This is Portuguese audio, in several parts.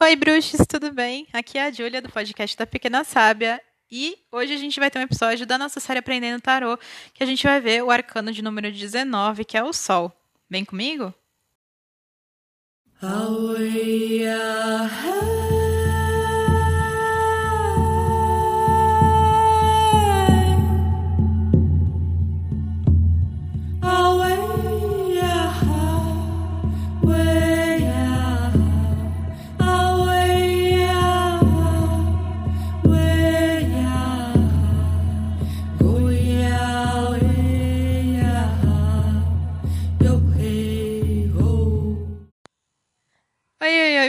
Oi, bruxos, tudo bem? Aqui é a Júlia do podcast da Pequena Sábia. E hoje a gente vai ter um episódio da nossa série Aprendendo Tarô, que a gente vai ver o arcano de número 19, que é o Sol. Vem comigo? Away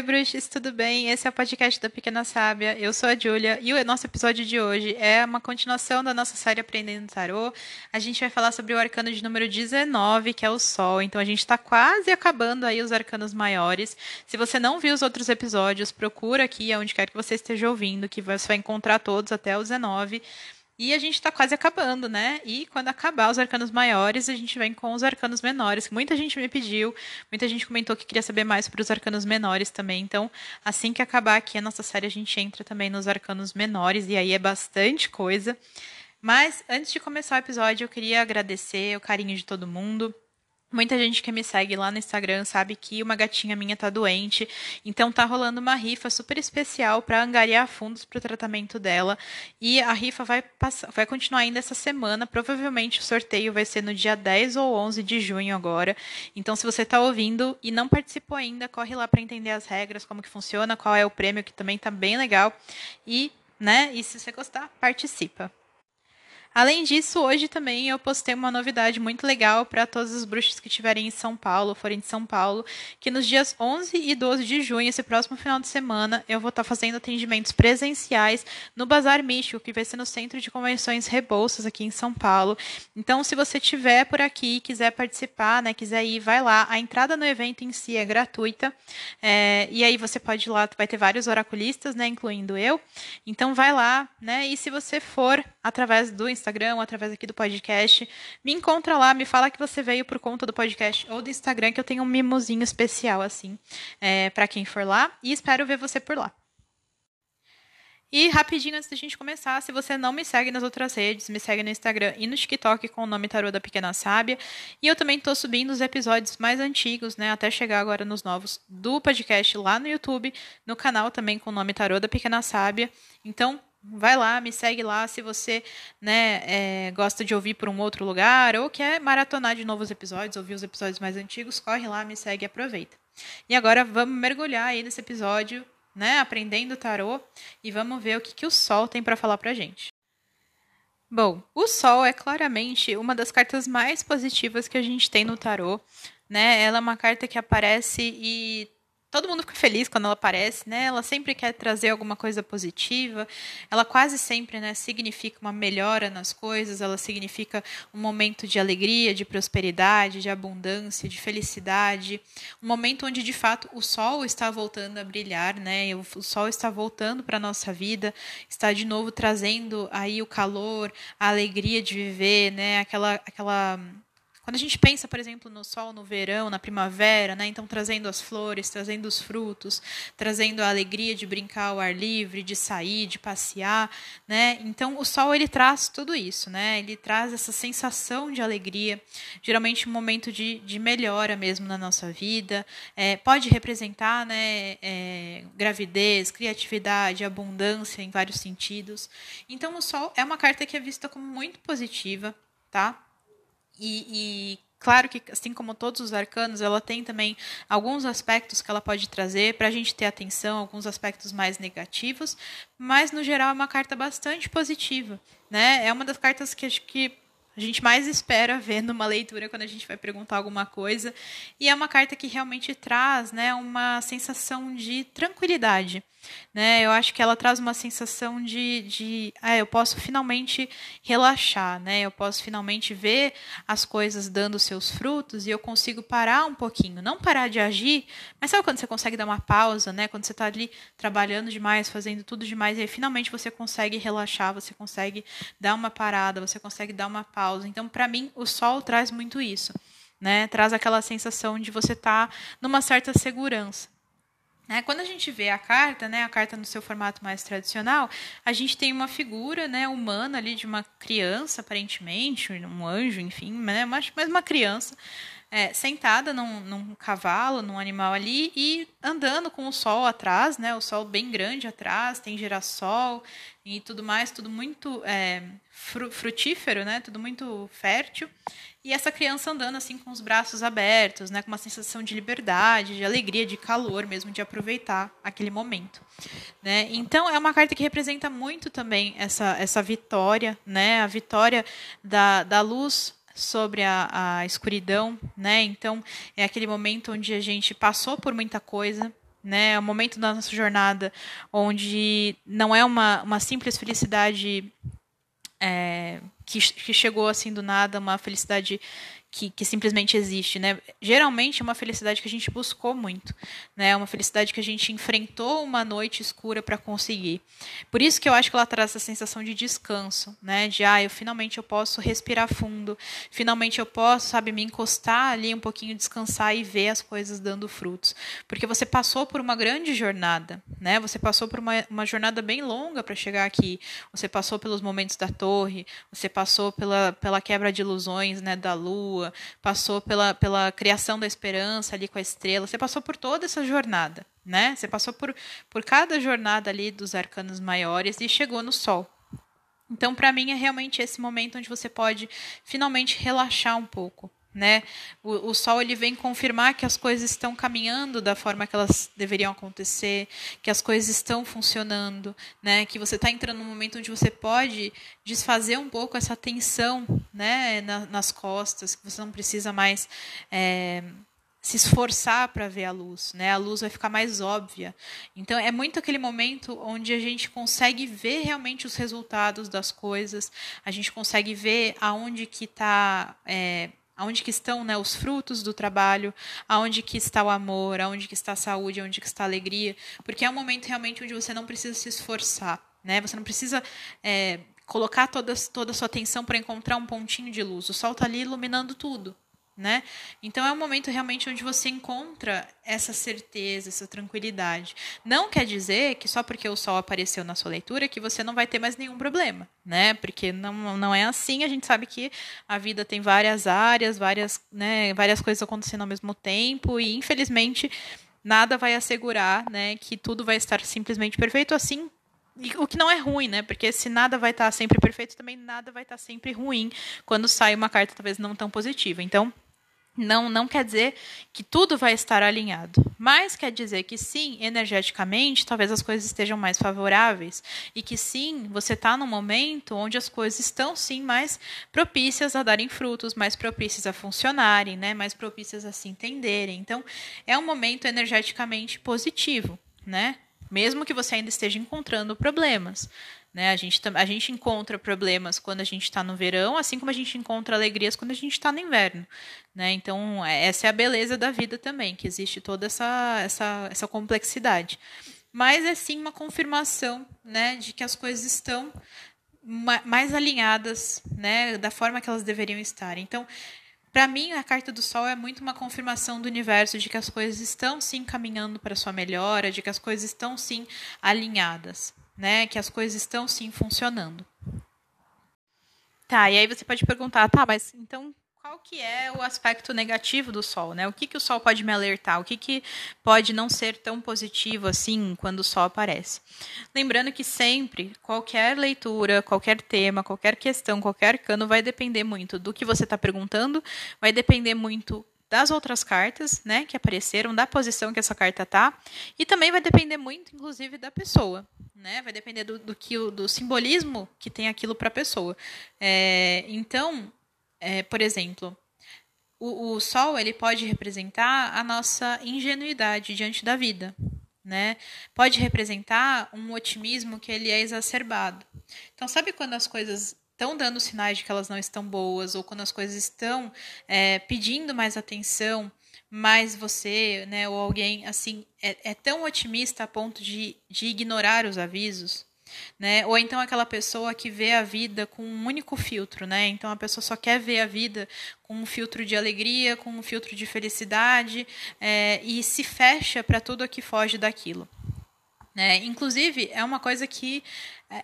bruxos, tudo bem? Esse é o podcast da Pequena Sábia. Eu sou a Júlia e o nosso episódio de hoje é uma continuação da nossa série Aprendendo Tarô. A gente vai falar sobre o arcano de número 19, que é o Sol. Então a gente está quase acabando aí os arcanos maiores. Se você não viu os outros episódios, procura aqui onde quer que você esteja ouvindo, que você vai encontrar todos até o 19. E a gente está quase acabando, né? E quando acabar os arcanos maiores, a gente vem com os arcanos menores. Muita gente me pediu, muita gente comentou que queria saber mais para os arcanos menores também. Então, assim que acabar aqui a nossa série, a gente entra também nos arcanos menores, e aí é bastante coisa. Mas antes de começar o episódio, eu queria agradecer o carinho de todo mundo. Muita gente que me segue lá no Instagram sabe que uma gatinha minha tá doente, então tá rolando uma rifa super especial para angariar fundos para o tratamento dela. E a rifa vai passar, vai continuar ainda essa semana. Provavelmente o sorteio vai ser no dia 10 ou 11 de junho agora. Então se você tá ouvindo e não participou ainda, corre lá para entender as regras, como que funciona, qual é o prêmio que também tá bem legal. E, né, e se você gostar, participa. Além disso, hoje também eu postei uma novidade muito legal para todos os bruxos que estiverem em São Paulo, forem de São Paulo, que nos dias 11 e 12 de junho, esse próximo final de semana, eu vou estar tá fazendo atendimentos presenciais no Bazar Místico, que vai ser no Centro de Convenções Rebouças aqui em São Paulo. Então, se você estiver por aqui e quiser participar, né, quiser ir, vai lá. A entrada no evento em si é gratuita. É, e aí você pode ir lá, vai ter vários oraculistas, né, incluindo eu. Então vai lá, né? E se você for através do Instagram através aqui do podcast. Me encontra lá, me fala que você veio por conta do podcast ou do Instagram, que eu tenho um mimozinho especial, assim, é, para quem for lá. E espero ver você por lá. E rapidinho antes da gente começar, se você não me segue nas outras redes, me segue no Instagram e no TikTok com o nome Tarô da Pequena Sábia. E eu também estou subindo os episódios mais antigos, né, até chegar agora nos novos do podcast lá no YouTube, no canal também com o nome Tarô da Pequena Sábia. Então, Vai lá, me segue lá se você né, é, gosta de ouvir por um outro lugar ou quer maratonar de novos episódios, ouvir os episódios mais antigos, corre lá, me segue e aproveita. E agora vamos mergulhar aí nesse episódio, né, aprendendo tarô e vamos ver o que, que o Sol tem para falar para gente. Bom, o Sol é claramente uma das cartas mais positivas que a gente tem no tarô, né? Ela é uma carta que aparece e todo mundo fica feliz quando ela aparece, né? Ela sempre quer trazer alguma coisa positiva. Ela quase sempre, né, significa uma melhora nas coisas, ela significa um momento de alegria, de prosperidade, de abundância, de felicidade, um momento onde de fato o sol está voltando a brilhar, né? O, sol está voltando para a nossa vida, está de novo trazendo aí o calor, a alegria de viver, né? Aquela aquela quando a gente pensa, por exemplo, no sol no verão, na primavera, né, então trazendo as flores, trazendo os frutos, trazendo a alegria de brincar ao ar livre, de sair, de passear, né? Então o sol ele traz tudo isso, né? Ele traz essa sensação de alegria, geralmente um momento de, de melhora mesmo na nossa vida. É, pode representar, né, é, gravidez, criatividade, abundância em vários sentidos. Então o sol é uma carta que é vista como muito positiva, tá? E, e, claro que, assim como todos os arcanos, ela tem também alguns aspectos que ela pode trazer para a gente ter atenção, alguns aspectos mais negativos, mas no geral é uma carta bastante positiva. Né? É uma das cartas que acho que a gente mais espera ver numa leitura quando a gente vai perguntar alguma coisa. E é uma carta que realmente traz né, uma sensação de tranquilidade. Né? Eu acho que ela traz uma sensação de, de ah, eu posso finalmente relaxar, né? eu posso finalmente ver as coisas dando seus frutos e eu consigo parar um pouquinho. Não parar de agir, mas sabe quando você consegue dar uma pausa, né? quando você está ali trabalhando demais, fazendo tudo demais, e aí finalmente você consegue relaxar, você consegue dar uma parada, você consegue dar uma pausa. Então, para mim, o sol traz muito isso. Né? Traz aquela sensação de você estar tá numa certa segurança. Né? Quando a gente vê a carta, né, a carta no seu formato mais tradicional, a gente tem uma figura né, humana ali de uma criança, aparentemente, um anjo, enfim, né, mas, mas uma criança é, sentada num, num, cavalo, num animal ali e andando com o sol atrás, né? O sol bem grande atrás, tem girassol e tudo mais, tudo muito é, frutífero, né? Tudo muito fértil. E essa criança andando assim com os braços abertos, né? Com uma sensação de liberdade, de alegria, de calor mesmo, de aproveitar aquele momento, né? Então é uma carta que representa muito também essa essa vitória, né? A vitória da, da luz sobre a, a escuridão, né? Então é aquele momento onde a gente passou por muita coisa, né? É o momento da nossa jornada onde não é uma, uma simples felicidade é, que, que chegou assim do nada, uma felicidade que, que, simplesmente existe, né? Geralmente é uma felicidade que a gente buscou muito, né? É uma felicidade que a gente enfrentou uma noite escura para conseguir. Por isso que eu acho que ela traz essa sensação de descanso, né? De ah, eu finalmente eu posso respirar fundo, finalmente eu posso, sabe, me encostar ali um pouquinho, descansar e ver as coisas dando frutos, porque você passou por uma grande jornada, né? Você passou por uma, uma jornada bem longa para chegar aqui. Você passou pelos momentos da torre, você passou pela, pela quebra de ilusões, né? Da lua lua, passou pela, pela criação da esperança ali com a estrela, você passou por toda essa jornada, né? Você passou por, por cada jornada ali dos arcanos maiores e chegou no sol. Então, para mim, é realmente esse momento onde você pode finalmente relaxar um pouco, né? O, o, sol ele vem confirmar que as coisas estão caminhando da forma que elas deveriam acontecer, que as coisas estão funcionando, né? Que você está entrando num momento onde você pode desfazer um pouco essa tensão, né? Na, nas costas, que você não precisa mais é, se esforçar para ver a luz, né? A luz vai ficar mais óbvia. Então é muito aquele momento onde a gente consegue ver realmente os resultados das coisas, a gente consegue ver aonde que está é, aonde que estão né, os frutos do trabalho, aonde que está o amor, aonde que está a saúde, aonde que está a alegria, porque é um momento realmente onde você não precisa se esforçar, né? Você não precisa é, colocar toda, toda a sua atenção para encontrar um pontinho de luz. O sol está ali iluminando tudo né? Então é um momento realmente onde você encontra essa certeza, essa tranquilidade. Não quer dizer que só porque o sol apareceu na sua leitura que você não vai ter mais nenhum problema, né? Porque não, não é assim. A gente sabe que a vida tem várias áreas, várias, né, várias coisas acontecendo ao mesmo tempo e infelizmente nada vai assegurar, né, que tudo vai estar simplesmente perfeito assim o que não é ruim, né? Porque se nada vai estar sempre perfeito, também nada vai estar sempre ruim quando sai uma carta talvez não tão positiva. Então, não, não quer dizer que tudo vai estar alinhado, mas quer dizer que sim, energeticamente, talvez as coisas estejam mais favoráveis e que sim, você está num momento onde as coisas estão sim mais propícias a darem frutos, mais propícias a funcionarem, né? mais propícias a se entenderem. Então, é um momento energeticamente positivo, né? Mesmo que você ainda esteja encontrando problemas. Né? A, gente, a gente encontra problemas quando a gente está no verão, assim como a gente encontra alegrias quando a gente está no inverno. Né? Então, é, essa é a beleza da vida também, que existe toda essa, essa, essa complexidade. Mas é sim uma confirmação né, de que as coisas estão mais alinhadas né, da forma que elas deveriam estar. Então, para mim, a carta do Sol é muito uma confirmação do universo de que as coisas estão sim caminhando para sua melhora, de que as coisas estão sim alinhadas né? Que as coisas estão sim funcionando. Tá, e aí você pode perguntar, tá, mas então qual que é o aspecto negativo do Sol, né? O que, que o Sol pode me alertar? O que, que pode não ser tão positivo assim quando o Sol aparece? Lembrando que sempre, qualquer leitura, qualquer tema, qualquer questão, qualquer cano vai depender muito do que você está perguntando, vai depender muito das outras cartas, né, que apareceram, da posição que essa carta tá, e também vai depender muito, inclusive, da pessoa, né, vai depender do, do que do simbolismo que tem aquilo para a pessoa. É, então, é, por exemplo, o, o Sol ele pode representar a nossa ingenuidade diante da vida, né? Pode representar um otimismo que ele é exacerbado. Então, sabe quando as coisas estão dando sinais de que elas não estão boas, ou quando as coisas estão é, pedindo mais atenção, mas você, né, ou alguém assim, é, é, tão otimista a ponto de, de ignorar os avisos, Né? Ou então aquela pessoa que vê a vida com um único filtro, né? Então a pessoa só quer ver a vida com um filtro de alegria, com um filtro de felicidade é, e se fecha para tudo que foge daquilo. Né? Inclusive, é uma coisa que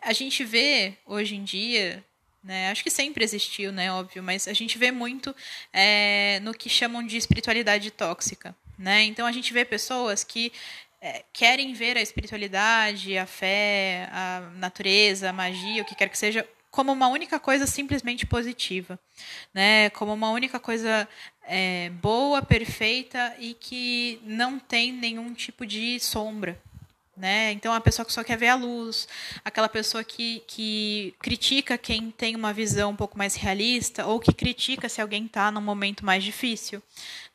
a gente vê hoje em dia, né? Acho que sempre existiu, né? Óbvio, mas a gente vê muito é, no que chamam de espiritualidade tóxica. Né? Então a gente vê pessoas que é, querem ver a espiritualidade, a fé, a natureza, a magia, o que quer que seja, como uma única coisa simplesmente positiva, né? Como uma única coisa é, boa, perfeita e que não tem nenhum tipo de sombra, né? Então, a pessoa que só quer ver a luz, aquela pessoa que, que critica quem tem uma visão um pouco mais realista, ou que critica se alguém está num momento mais difícil.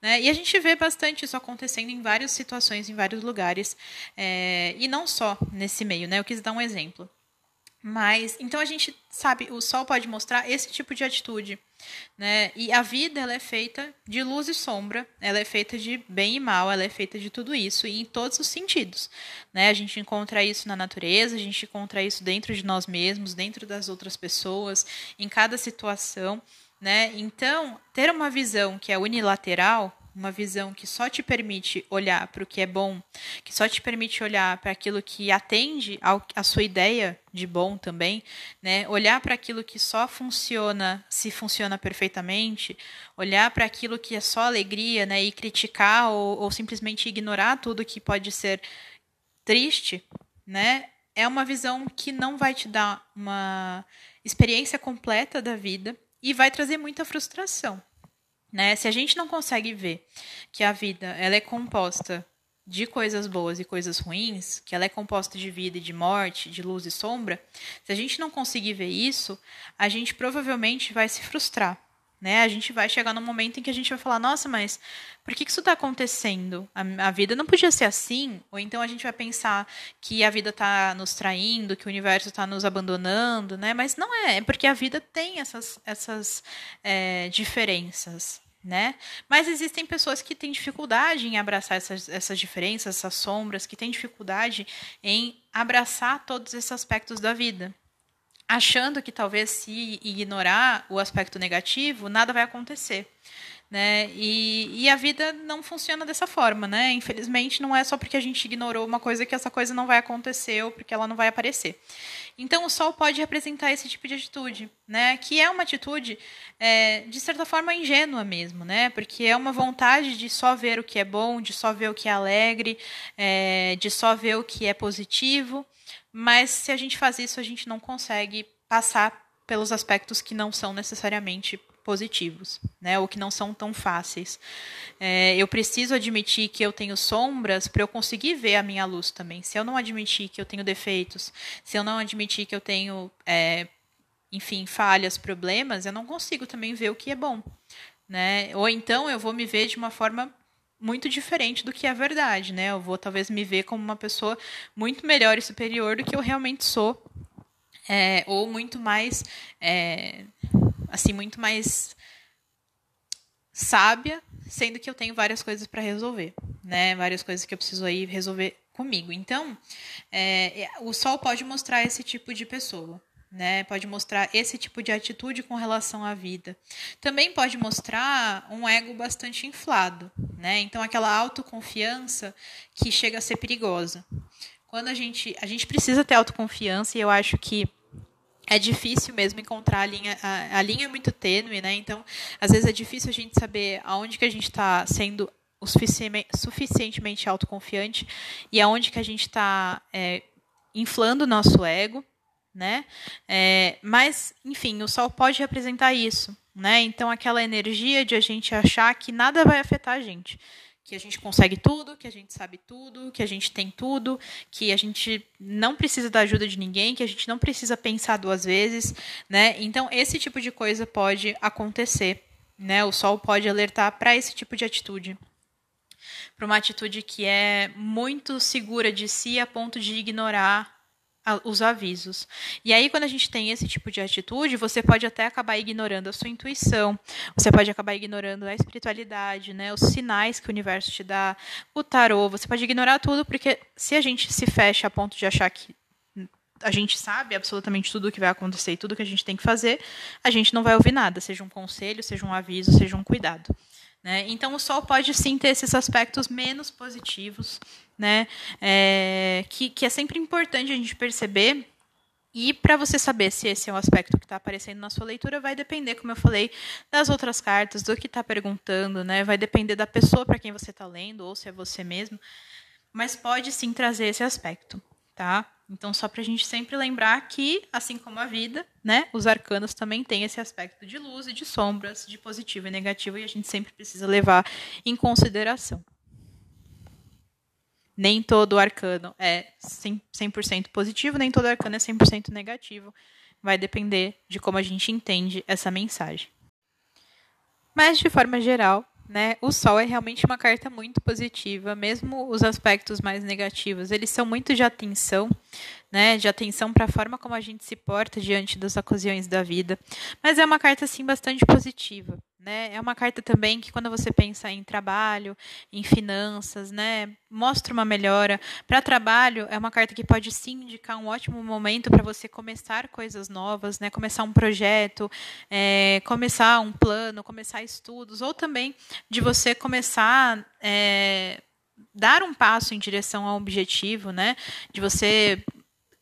Né? E a gente vê bastante isso acontecendo em várias situações, em vários lugares, é, e não só nesse meio. Né? Eu quis dar um exemplo. Mas, então a gente sabe, o sol pode mostrar esse tipo de atitude. Né? E a vida ela é feita de luz e sombra, ela é feita de bem e mal, ela é feita de tudo isso e em todos os sentidos. Né? A gente encontra isso na natureza, a gente encontra isso dentro de nós mesmos, dentro das outras pessoas, em cada situação. Né? Então, ter uma visão que é unilateral uma visão que só te permite olhar para o que é bom, que só te permite olhar para aquilo que atende ao, à sua ideia de bom também, né? Olhar para aquilo que só funciona se funciona perfeitamente, olhar para aquilo que é só alegria, né? E criticar ou, ou simplesmente ignorar tudo que pode ser triste, né? É uma visão que não vai te dar uma experiência completa da vida e vai trazer muita frustração. Né? Se a gente não consegue ver que a vida ela é composta de coisas boas e coisas ruins, que ela é composta de vida e de morte, de luz e sombra, se a gente não conseguir ver isso, a gente provavelmente vai se frustrar. Né? A gente vai chegar num momento em que a gente vai falar: nossa, mas por que, que isso está acontecendo? A, a, vida não podia ser assim? Ou então a gente vai pensar que a vida está nos traindo, que o universo está nos abandonando, né? Mas não é, é porque a vida tem essas, essas é, diferenças. Né? Mas existem pessoas que têm dificuldade em abraçar essas, essas diferenças, essas sombras, que têm dificuldade em abraçar todos esses aspectos da vida achando que talvez se ignorar o aspecto negativo, nada vai acontecer. Né? E, e, a vida não funciona dessa forma, né? Infelizmente, não é só porque a gente ignorou uma coisa que essa coisa não vai acontecer ou porque ela não vai aparecer. Então, o sol pode representar esse tipo de atitude, né? Que é uma atitude, é, de certa forma, ingênua mesmo, né? Porque é uma vontade de só ver o que é bom, de só ver o que é alegre, é, de só ver o que é positivo. Mas se a gente faz isso, a gente não consegue passar pelos aspectos que não são necessariamente positivos, né? Ou que não são tão fáceis. É, eu preciso admitir que eu tenho sombras para eu conseguir ver a minha luz também. Se eu não admitir que eu tenho defeitos, se eu não admitir que eu tenho, é, enfim, falhas, problemas, eu não consigo também ver o que é bom, né? Ou então eu vou me ver de uma forma muito diferente do que é a verdade, né? Eu vou talvez me ver como uma pessoa muito melhor e superior do que eu realmente sou, é, ou muito mais, é, assim, muito mais sábia, sendo que eu tenho várias coisas para resolver, né? Várias coisas que eu preciso aí resolver comigo. Então, é, o sol pode mostrar esse tipo de pessoa né? Pode mostrar esse tipo de atitude com relação à vida. Também pode mostrar um ego bastante inflado, né? Então aquela autoconfiança que chega a ser perigosa. Quando a gente a gente precisa ter autoconfiança e eu acho que é difícil mesmo encontrar a linha. A, a linha é muito tênue, né? Então, às vezes é difícil a gente saber aonde que a gente está sendo o suficientemente autoconfiante e aonde que a gente está é, inflando o nosso ego né? É, mas, enfim, o Sol pode representar isso, né? Então, aquela energia de a gente achar que nada vai afetar a gente, que a gente consegue tudo, que a gente sabe tudo, que a gente tem tudo, que a gente não precisa da ajuda de ninguém, que a gente não precisa pensar duas vezes, né? Então, esse tipo de coisa pode acontecer, né? O Sol pode alertar para esse tipo de atitude para uma atitude que é muito segura de si a ponto de ignorar os avisos. E aí, quando a gente tem esse tipo de atitude, você pode até acabar ignorando a sua intuição, você pode acabar ignorando a espiritualidade, né, os sinais que o universo te dá, o tarô, você pode ignorar tudo, porque se a gente se fecha a ponto de achar que a gente sabe absolutamente tudo o que vai acontecer e tudo que a gente tem que fazer, a gente não vai ouvir nada, seja um conselho, seja um aviso, seja um cuidado. Né? Então, o Sol pode sim ter esses aspectos menos positivos, né? É, que, que é sempre importante a gente perceber. E para você saber se esse é um aspecto que está aparecendo na sua leitura, vai depender, como eu falei, das outras cartas, do que está perguntando, né? Vai depender da pessoa para quem você está lendo, ou se é você mesmo. Mas pode sim trazer esse aspecto, tá? Então, só para a gente sempre lembrar que, assim como a vida, né, os arcanos também têm esse aspecto de luz e de sombras, de positivo e negativo, e a gente sempre precisa levar em consideração. Nem todo arcano é 100% positivo, nem todo arcano é 100% negativo. Vai depender de como a gente entende essa mensagem. Mas, de forma geral, né? O Sol é realmente uma carta muito positiva, mesmo os aspectos mais negativos, eles são muito de atenção, né? De atenção para a forma como a gente se porta diante das ocasiões da vida. Mas é uma carta assim bastante positiva. Né? É uma carta também que, quando você pensa em trabalho, em finanças, né, mostra uma melhora. Para trabalho, é uma carta que pode sim indicar um ótimo momento para você começar coisas novas, né, começar um projeto, é, começar um plano, começar estudos, ou também de você começar. É, dar um passo em direção ao objetivo, né? De você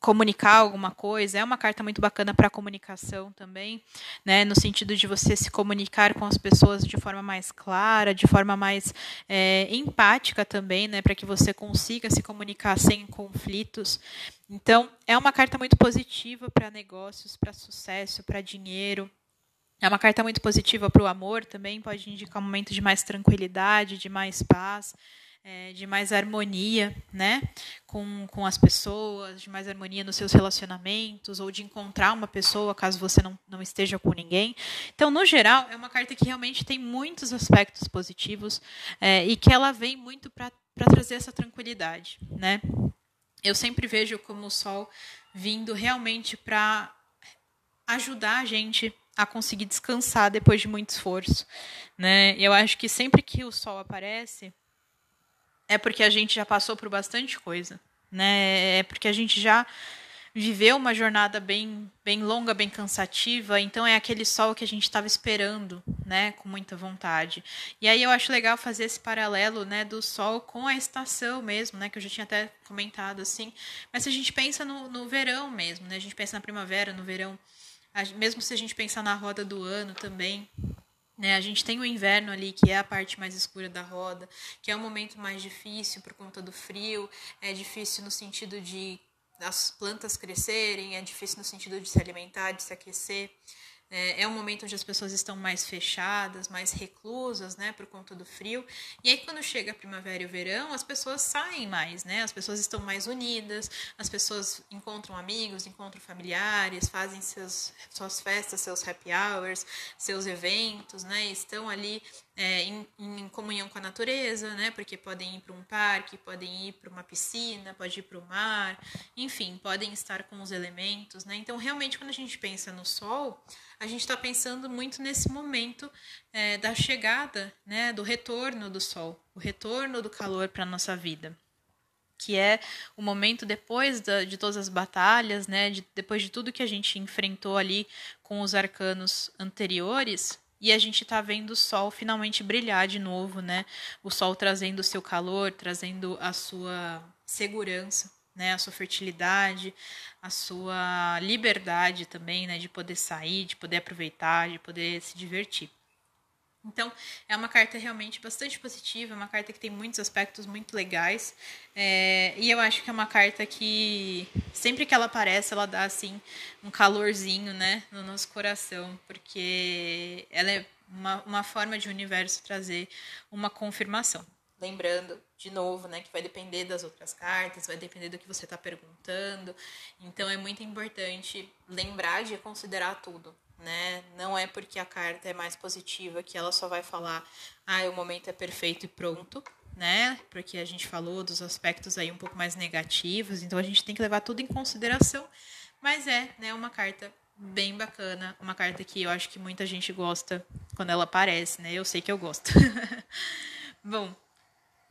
comunicar alguma coisa. É uma carta muito bacana para comunicação também, né? No sentido de você se comunicar com as pessoas de forma mais clara, de forma mais é, empática também, né? Para que você consiga se comunicar sem conflitos. Então, é uma carta muito positiva para negócios, para sucesso, para dinheiro. É uma carta muito positiva para o amor também, pode indicar um momento de mais tranquilidade, de mais paz é, de mais harmonia né, com, com as pessoas, de mais harmonia nos seus relacionamentos, ou de encontrar uma pessoa caso você não, não esteja com ninguém. Então, no geral, é uma carta que realmente tem muitos aspectos positivos é, e que ela vem muito para trazer essa tranquilidade. Né? Eu sempre vejo como o Sol vindo realmente para ajudar a gente a conseguir descansar depois de muito esforço, né? Eu acho que sempre que o sol aparece, é porque a gente já passou por bastante coisa, né? É porque a gente já viveu uma jornada bem, bem longa, bem cansativa, então é aquele sol que a gente estava esperando, né, com muita vontade. E aí eu acho legal fazer esse paralelo, né, do sol com a estação mesmo, né, que eu já tinha até comentado assim. Mas se a gente pensa no, no verão mesmo, né, a gente pensa na primavera, no verão, mesmo se a gente pensar na roda do ano também, né, a gente tem o inverno ali, que é a parte mais escura da roda, que é um momento mais difícil por conta do frio, é difícil no sentido de as plantas crescerem, é difícil no sentido de se alimentar, de se aquecer. É, é um momento onde as pessoas estão mais fechadas, mais reclusas, né, por conta do frio. E aí, quando chega a primavera e o verão, as pessoas saem mais, né? As pessoas estão mais unidas, as pessoas encontram amigos, encontram familiares, fazem seus, suas festas, seus happy hours, seus eventos, né? Estão ali é, em, em, comunhão com a natureza, né? Porque podem ir para um parque, podem ir para uma piscina, pode ir para o mar, enfim, podem estar com os elementos, né? Então, realmente, quando a gente pensa no sol, a gente está pensando muito nesse momento é, da chegada, né? Do retorno do sol, o retorno do calor para a nossa vida que é o momento depois da, de todas as batalhas, né, de, depois de tudo que a gente enfrentou ali com os arcanos anteriores, e a gente está vendo o sol finalmente brilhar de novo, né? O sol trazendo o seu calor, trazendo a sua segurança, né? A sua fertilidade, a sua liberdade também, né? De poder sair, de poder aproveitar, de poder se divertir. Então, é uma carta realmente bastante positiva, é uma carta que tem muitos aspectos muito legais. É, e eu acho que é uma carta que, sempre que ela aparece, ela dá assim um calorzinho né, no nosso coração, porque ela é uma, uma forma de o universo trazer uma confirmação. Lembrando, de novo, né, que vai depender das outras cartas, vai depender do que você está perguntando. Então, é muito importante lembrar de considerar tudo né? Não é porque a carta é mais positiva que ela só vai falar, ah, o momento é perfeito e pronto, né? Porque a gente falou dos aspectos aí um pouco mais negativos, então a gente tem que levar tudo em consideração. Mas é, né, uma carta bem bacana, uma carta que eu acho que muita gente gosta quando ela aparece, né? Eu sei que eu gosto. Bom,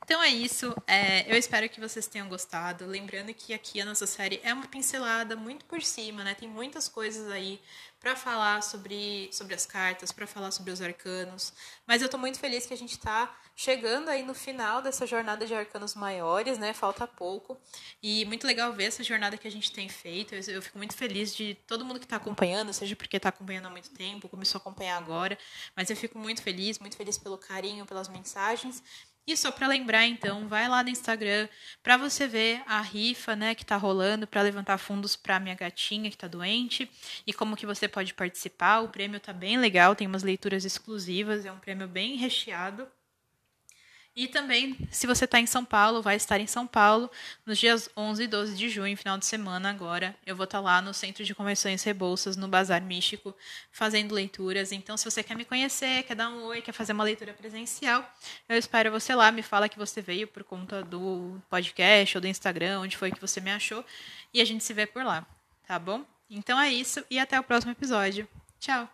Então é isso. É, eu espero que vocês tenham gostado. Lembrando que aqui a nossa série é uma pincelada muito por cima, né? Tem muitas coisas aí para falar sobre, sobre as cartas, para falar sobre os arcanos. Mas eu estou muito feliz que a gente está chegando aí no final dessa jornada de arcanos maiores, né? Falta pouco. E muito legal ver essa jornada que a gente tem feito. Eu, eu fico muito feliz de todo mundo que está acompanhando, seja porque está acompanhando há muito tempo, começou a acompanhar agora. Mas eu fico muito feliz, muito feliz pelo carinho, pelas mensagens. E só para lembrar, então, vai lá no Instagram para você ver a rifa, né, que tá rolando para levantar fundos para minha gatinha que tá doente e como que você pode participar. O prêmio tá bem legal, tem umas leituras exclusivas, é um prêmio bem recheado. E também, se você está em São Paulo, vai estar em São Paulo nos dias 11 e 12 de junho, final de semana agora. Eu vou estar tá lá no Centro de Convenções Rebouças, no Bazar Místico, fazendo leituras. Então, se você quer me conhecer, quer dar um oi, quer fazer uma leitura presencial, eu espero você lá. Me fala que você veio por conta do podcast ou do Instagram, onde foi que você me achou. E a gente se vê por lá, tá bom? Então é isso e até o próximo episódio. Tchau!